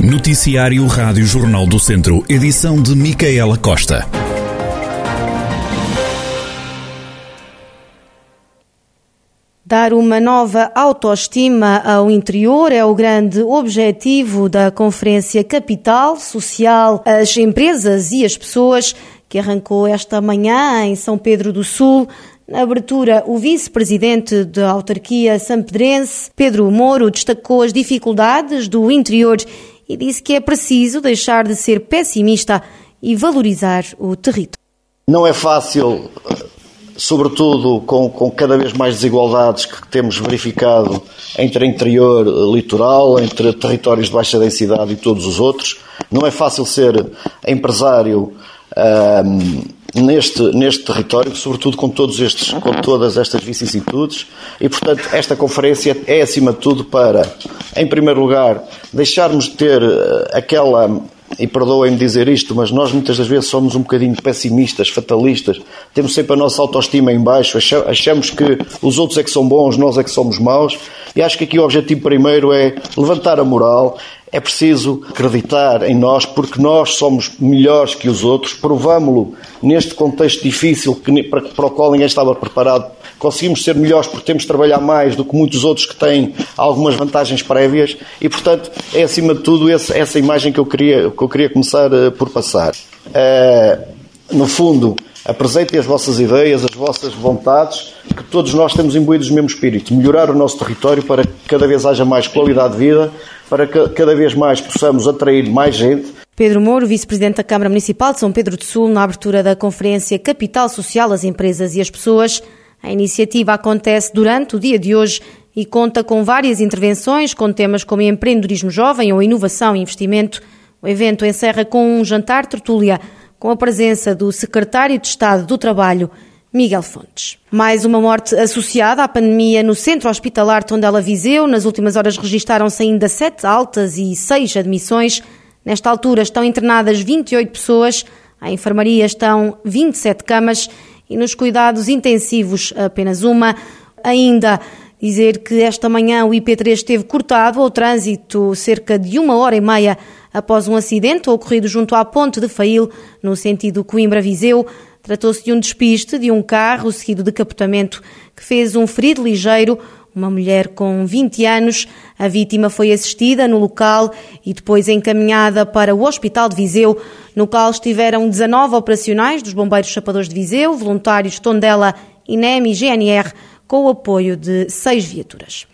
Noticiário Rádio Jornal do Centro, edição de Micaela Costa. Dar uma nova autoestima ao interior é o grande objetivo da Conferência Capital Social, as empresas e as pessoas que arrancou esta manhã em São Pedro do Sul. Na abertura, o vice-presidente da autarquia sampedrense, Pedro Moro, destacou as dificuldades do interior e disse que é preciso deixar de ser pessimista e valorizar o território. Não é fácil, sobretudo com, com cada vez mais desigualdades que temos verificado entre interior, litoral, entre territórios de baixa densidade e todos os outros. Não é fácil ser empresário neste, neste território, sobretudo com, todos estes, com todas estas vicissitudes, e portanto esta conferência é acima de tudo para, em primeiro lugar, deixarmos de ter eh, aquela e perdoem-me dizer isto, mas nós muitas das vezes somos um bocadinho pessimistas, fatalistas, temos sempre a nossa autoestima em baixo, achamos que os outros é que são bons, nós é que somos maus, e acho que aqui o objetivo primeiro é levantar a moral, é preciso acreditar em nós, porque nós somos melhores que os outros, provámo-lo neste contexto difícil que, para, o qual ninguém estava preparado. Conseguimos ser melhores porque temos de trabalhar mais do que muitos outros que têm algumas vantagens prévias e, portanto, é acima de tudo essa imagem que eu queria, que eu queria começar uh, por passar. Uh, no fundo, apresentem as vossas ideias, as vossas vontades, que todos nós temos imbuídos o mesmo espírito. Melhorar o nosso território para que cada vez haja mais qualidade de vida, para que cada vez mais possamos atrair mais gente. Pedro Mouro, vice-presidente da Câmara Municipal de São Pedro do Sul, na abertura da conferência Capital Social, as Empresas e as Pessoas. A iniciativa acontece durante o dia de hoje e conta com várias intervenções com temas como empreendedorismo jovem ou inovação e investimento. O evento encerra com um jantar tertúlia com a presença do secretário de Estado do Trabalho, Miguel Fontes. Mais uma morte associada à pandemia no centro hospitalar Tondela Viseu. Nas últimas horas registaram-se ainda sete altas e seis admissões. Nesta altura estão internadas 28 pessoas, à enfermaria estão 27 camas e nos cuidados intensivos apenas uma. Ainda dizer que esta manhã o IP3 esteve cortado ao trânsito cerca de uma hora e meia após um acidente ocorrido junto à ponte de Fail, no sentido Coimbra-Viseu. Tratou-se de um despiste de um carro seguido de capotamento que fez um ferido ligeiro, uma mulher com 20 anos. A vítima foi assistida no local e depois encaminhada para o Hospital de Viseu, no qual estiveram 19 operacionais dos Bombeiros Chapadores de Viseu, voluntários Tondela, INEM e GNR, com o apoio de seis viaturas.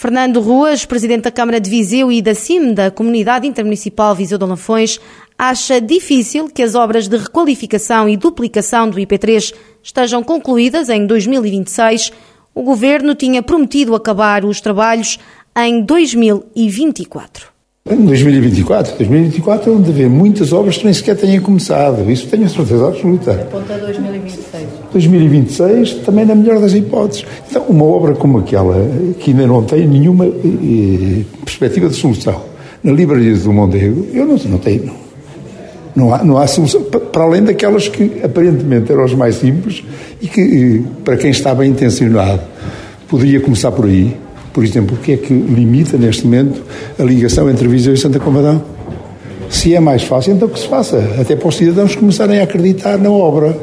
Fernando Ruas, presidente da Câmara de Viseu e da CIM, da Comunidade Intermunicipal Viseu de Lafões, acha difícil que as obras de requalificação e duplicação do IP3 estejam concluídas em 2026. O governo tinha prometido acabar os trabalhos em 2024. Em 2024, 2024 é onde haver muitas obras que nem sequer tenham começado. Isso tenho a certeza absoluta. Aponta 2026. 2026 também na melhor das hipóteses. Então, uma obra como aquela, que ainda não tem nenhuma eh, perspectiva de solução, na livraria do Mondego, eu não, não tenho. Não, não, há, não há solução, para além daquelas que aparentemente eram as mais simples e que, eh, para quem está bem intencionado, poderia começar por aí por exemplo, o que é que limita neste momento a ligação entre Viseu e Santa Comadão? Se é mais fácil, então que se faça, até para os cidadãos começarem a acreditar na obra.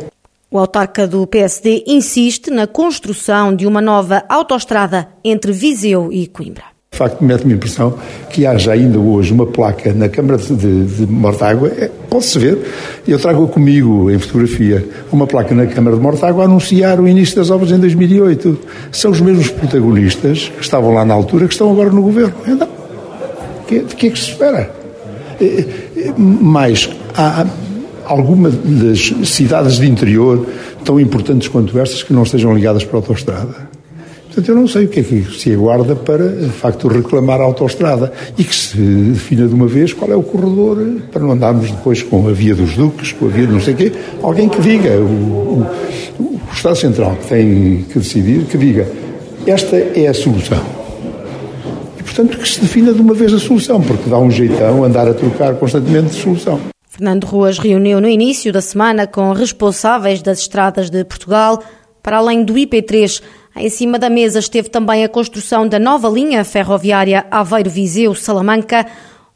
O autarca do PSD insiste na construção de uma nova autoestrada entre Viseu e Coimbra. De facto, mete-me a impressão que haja ainda hoje uma placa na Câmara de, de, Mortágua, é, pode-se ver, eu trago comigo em fotografia uma placa na Câmara de Mortágua a anunciar o início das obras em 2008. São os mesmos protagonistas que estavam lá na altura que estão agora no governo. Então, de que é que se espera? É, é, mas há alguma das cidades de interior tão importantes quanto estas que não estejam ligadas para a autostrada? Portanto, eu não sei o que é que se aguarda para, de facto, reclamar a autoestrada e que se defina de uma vez qual é o corredor para não andarmos depois com a via dos Duques, com a via não sei o quê. Alguém que diga, o, o, o Estado Central que tem que decidir, que diga esta é a solução. E, portanto, que se defina de uma vez a solução, porque dá um jeitão andar a trocar constantemente de solução. Fernando Ruas reuniu no início da semana com responsáveis das estradas de Portugal, para além do IP3, em cima da mesa esteve também a construção da nova linha ferroviária Aveiro-Viseu-Salamanca.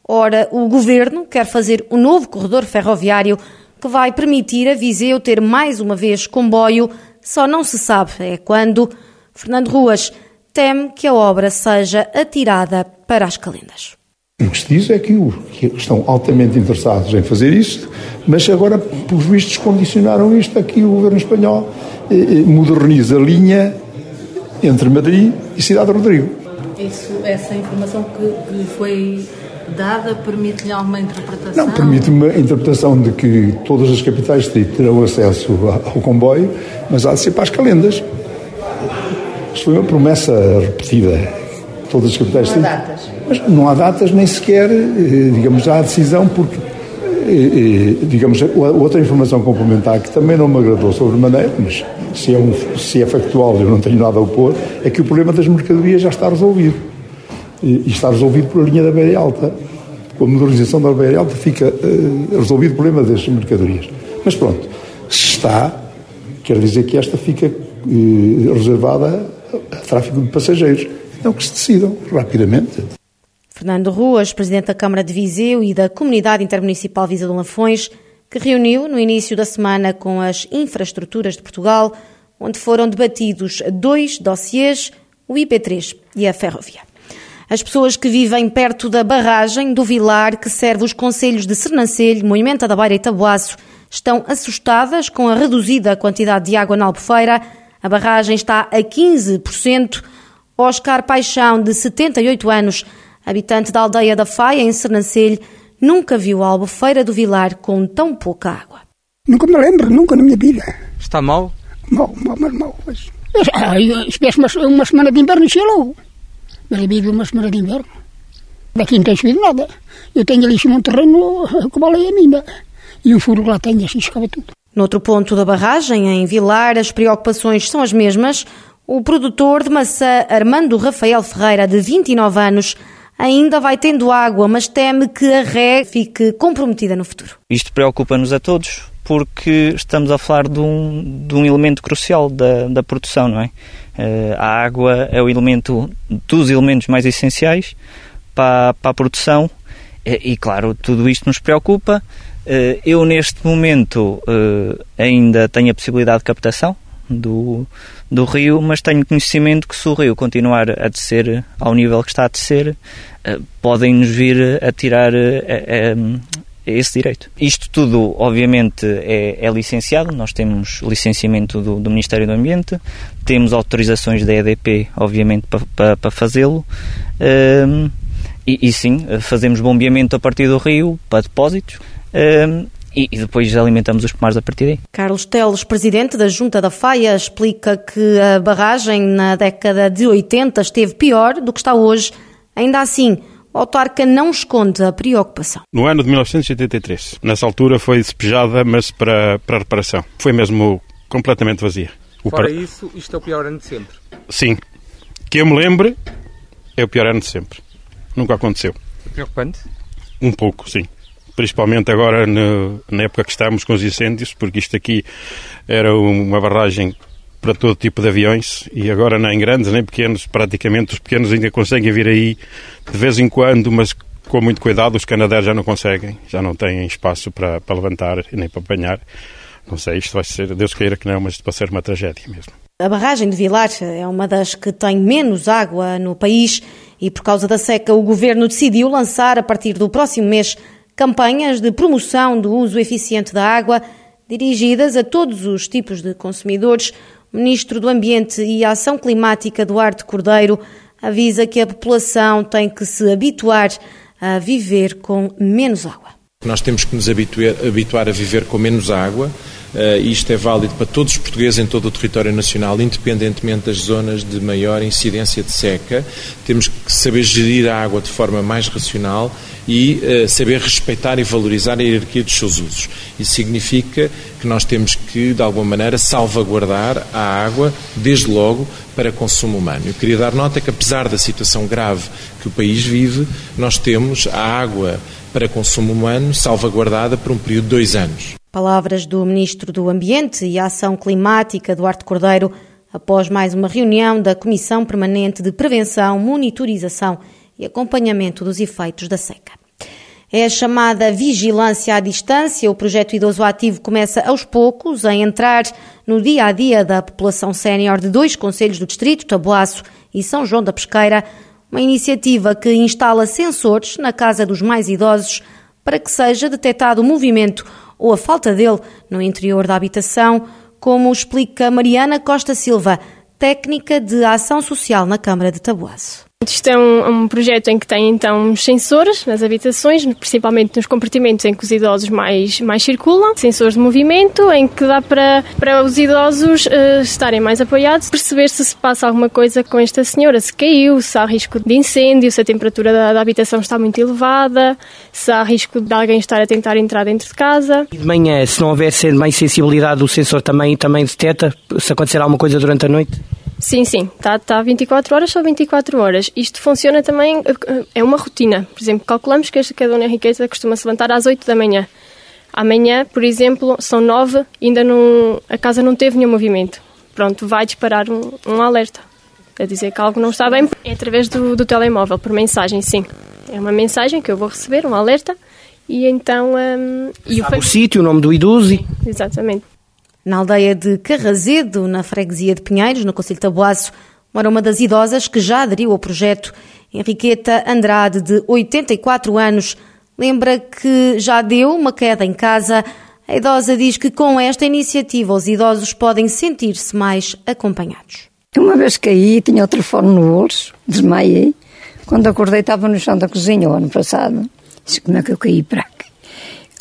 Ora, o governo quer fazer um novo corredor ferroviário que vai permitir a Viseu ter mais uma vez comboio, só não se sabe é quando. Fernando Ruas teme que a obra seja atirada para as calendas. O que se diz é que, estão altamente interessados em fazer isto, mas agora, pelos vistos, condicionaram isto aqui o governo espanhol eh, eh, moderniza a linha entre Madrid e Cidade Rodrigo. Isso, essa informação que, que foi dada permite-lhe alguma interpretação? Não, permite uma interpretação de que todas as capitais terão acesso ao comboio, mas há de ser para as calendas. Isto foi uma promessa repetida. Todas as capitais não há datas. Mas não há datas, nem sequer, eh, digamos, há decisão, porque, eh, digamos, outra informação complementar que também não me agradou sobre maneira, mas se é, um, se é factual eu não tenho nada a opor, é que o problema das mercadorias já está resolvido. E está resolvido por a linha da Beira Alta. Com a modernização da Beira Alta fica resolvido o problema das mercadorias. Mas pronto, se está, quer dizer que esta fica reservada a tráfego de passageiros. É o que se decidam rapidamente. Fernando Ruas, presidente da Câmara de Viseu e da Comunidade Intermunicipal Viseu de Lafões, que reuniu no início da semana com as infraestruturas de Portugal, onde foram debatidos dois dossiês, o IP3 e a ferrovia. As pessoas que vivem perto da barragem do Vilar, que serve os conselhos de Sernancelho, Moimenta da Beira e Tabuaço, estão assustadas com a reduzida quantidade de água na Albufeira. A barragem está a 15%. Oscar Paixão, de 78 anos, habitante da aldeia da Faia, em Sernancelho, nunca viu a Albufeira do Vilar com tão pouca água. Nunca me lembro, nunca na minha vida. Está mal? Mal, mal, mas mal. Espécie uma, uma semana de inverno e logo. Mas vive uma semana de inverno. Daqui não tem subido nada. Eu tenho ali um terreno vale a mina. E o furo lá tem, assim escava tudo. Noutro ponto da barragem, em Vilar, as preocupações são as mesmas. O produtor de maçã Armando Rafael Ferreira, de 29 anos, ainda vai tendo água, mas teme que a ré fique comprometida no futuro. Isto preocupa-nos a todos, porque estamos a falar de um, de um elemento crucial da, da produção, não é? Uh, a água é o elemento dos elementos mais essenciais para, para a produção e, claro, tudo isto nos preocupa. Uh, eu, neste momento, uh, ainda tenho a possibilidade de captação, do, do rio, mas tenho conhecimento que se o rio continuar a descer ao nível que está a descer, uh, podem-nos vir a tirar uh, esse direito. Isto tudo, obviamente, é, é licenciado, nós temos licenciamento do, do, Ministério do Ambiente, temos autorizações da EDP, obviamente, para pa, pa fazê-lo. Uh, e, e, sim, fazemos bombeamento a partir do rio para depósitos. Uh, e, e, depois alimentamos os pomares a partir daí. Carlos Teles, presidente da Junta da Faia, explica que a barragem na década de 80 esteve pior do que está hoje. Ainda assim, o autarca não esconde a preocupação. No ano de 1983, nessa altura foi despejada, mas para, para reparação. Foi mesmo completamente vazia. O Fora par... isso, isto é o pior ano de sempre? Sim. Que eu me lembre, é o pior ano de sempre. Nunca aconteceu. Preocupante? Um pouco, sim principalmente agora no, na época que estamos com os incêndios, porque isto aqui era uma barragem para todo tipo de aviões e agora nem grandes nem pequenos, praticamente os pequenos ainda conseguem vir aí de vez em quando, mas com muito cuidado, os canadeiros já não conseguem, já não têm espaço para, para levantar nem para apanhar. Não sei, isto vai ser, Deus queira que não, mas isto vai ser uma tragédia mesmo. A barragem de Vilar é uma das que tem menos água no país e por causa da seca o governo decidiu lançar a partir do próximo mês campanhas de promoção do uso eficiente da água dirigidas a todos os tipos de consumidores. O Ministro do Ambiente e Ação Climática, Duarte Cordeiro, avisa que a população tem que se habituar a viver com menos água. Nós temos que nos habituar, habituar a viver com menos água. Uh, isto é válido para todos os portugueses em todo o território nacional, independentemente das zonas de maior incidência de seca. Temos que saber gerir a água de forma mais racional e uh, saber respeitar e valorizar a hierarquia dos seus usos. Isso significa que nós temos que, de alguma maneira, salvaguardar a água, desde logo, para consumo humano. Eu queria dar nota que, apesar da situação grave que o país vive, nós temos a água para consumo humano salvaguardada por um período de dois anos. Palavras do Ministro do Ambiente e Ação Climática, Duarte Cordeiro, após mais uma reunião da Comissão Permanente de Prevenção, Monitorização e Acompanhamento dos Efeitos da Seca. É a chamada vigilância à distância. O projeto Idoso Ativo começa aos poucos a entrar no dia a dia da população sénior de dois conselhos do distrito, Taboaço e São João da Pesqueira. Uma iniciativa que instala sensores na casa dos mais idosos para que seja detectado o movimento ou a falta dele no interior da habitação, como explica Mariana Costa Silva, técnica de ação social na Câmara de Taboaço. Isto é um, um, projeto em que tem então sensores nas habitações, principalmente nos compartimentos em que os idosos mais, mais circulam, sensores de movimento, em que dá para, para os idosos uh, estarem mais apoiados, perceber se se passa alguma coisa com esta senhora, se caiu, se há risco de incêndio, se a temperatura da, da habitação está muito elevada, se há risco de alguém estar a tentar entrar dentro de casa. E de manhã, se não houver mais sensibilidade, o sensor também, também detecta se acontecer alguma coisa durante a noite? Sim, sim, está tá 24 horas, só 24 horas. Isto funciona também, é uma rotina. Por exemplo, calculamos que a dona Henriqueta costuma se levantar às 8 da manhã. Amanhã, por exemplo, são 9, ainda não, a casa não teve nenhum movimento. Pronto, vai disparar um, um alerta. A dizer que algo não está bem, é através do, do telemóvel, por mensagem, sim. É uma mensagem que eu vou receber, um alerta, e então... Um, e o, o sítio, o nome do idoso. Sim, exatamente. Na aldeia de Carrazedo, na freguesia de Pinheiros, no Conselho de Taboaço, mora uma das idosas que já aderiu ao projeto. Henriqueta Andrade, de 84 anos, lembra que já deu uma queda em casa. A idosa diz que com esta iniciativa os idosos podem sentir-se mais acompanhados. Uma vez caí, tinha o telefone no bolso, desmaiei. Quando acordei estava no chão da cozinha o ano passado. Disse, como é que eu caí para?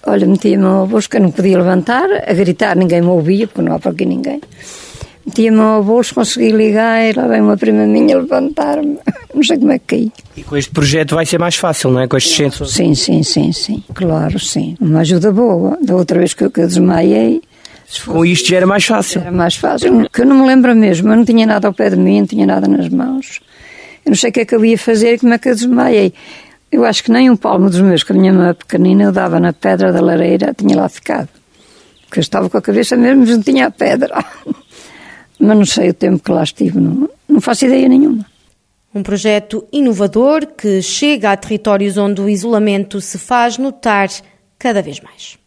Olha, metia-me ao bolso que eu não podia levantar, a gritar, ninguém me ouvia, porque não há para aqui ninguém. Metia-me ao bolso, consegui ligar, e lá vem uma prima minha levantar-me. Não sei como é que caí. E com este projeto vai ser mais fácil, não é? Com estes centros? Sim, sim, sim, sim. Claro, sim. Uma ajuda boa. Da outra vez que eu, que eu desmaiei, com isto já era mais fácil. Era mais fácil. Que eu não me lembro mesmo. Eu não tinha nada ao pé de mim, não tinha nada nas mãos. Eu não sei o que é que eu ia fazer e como é que eu desmaiei. Eu acho que nem um palmo dos meus, que a minha mãe pequenina, eu dava na pedra da lareira, tinha lá ficado. Porque eu estava com a cabeça mesmo, mas não tinha a pedra. mas não sei o tempo que lá estive, não, não faço ideia nenhuma. Um projeto inovador que chega a territórios onde o isolamento se faz notar cada vez mais.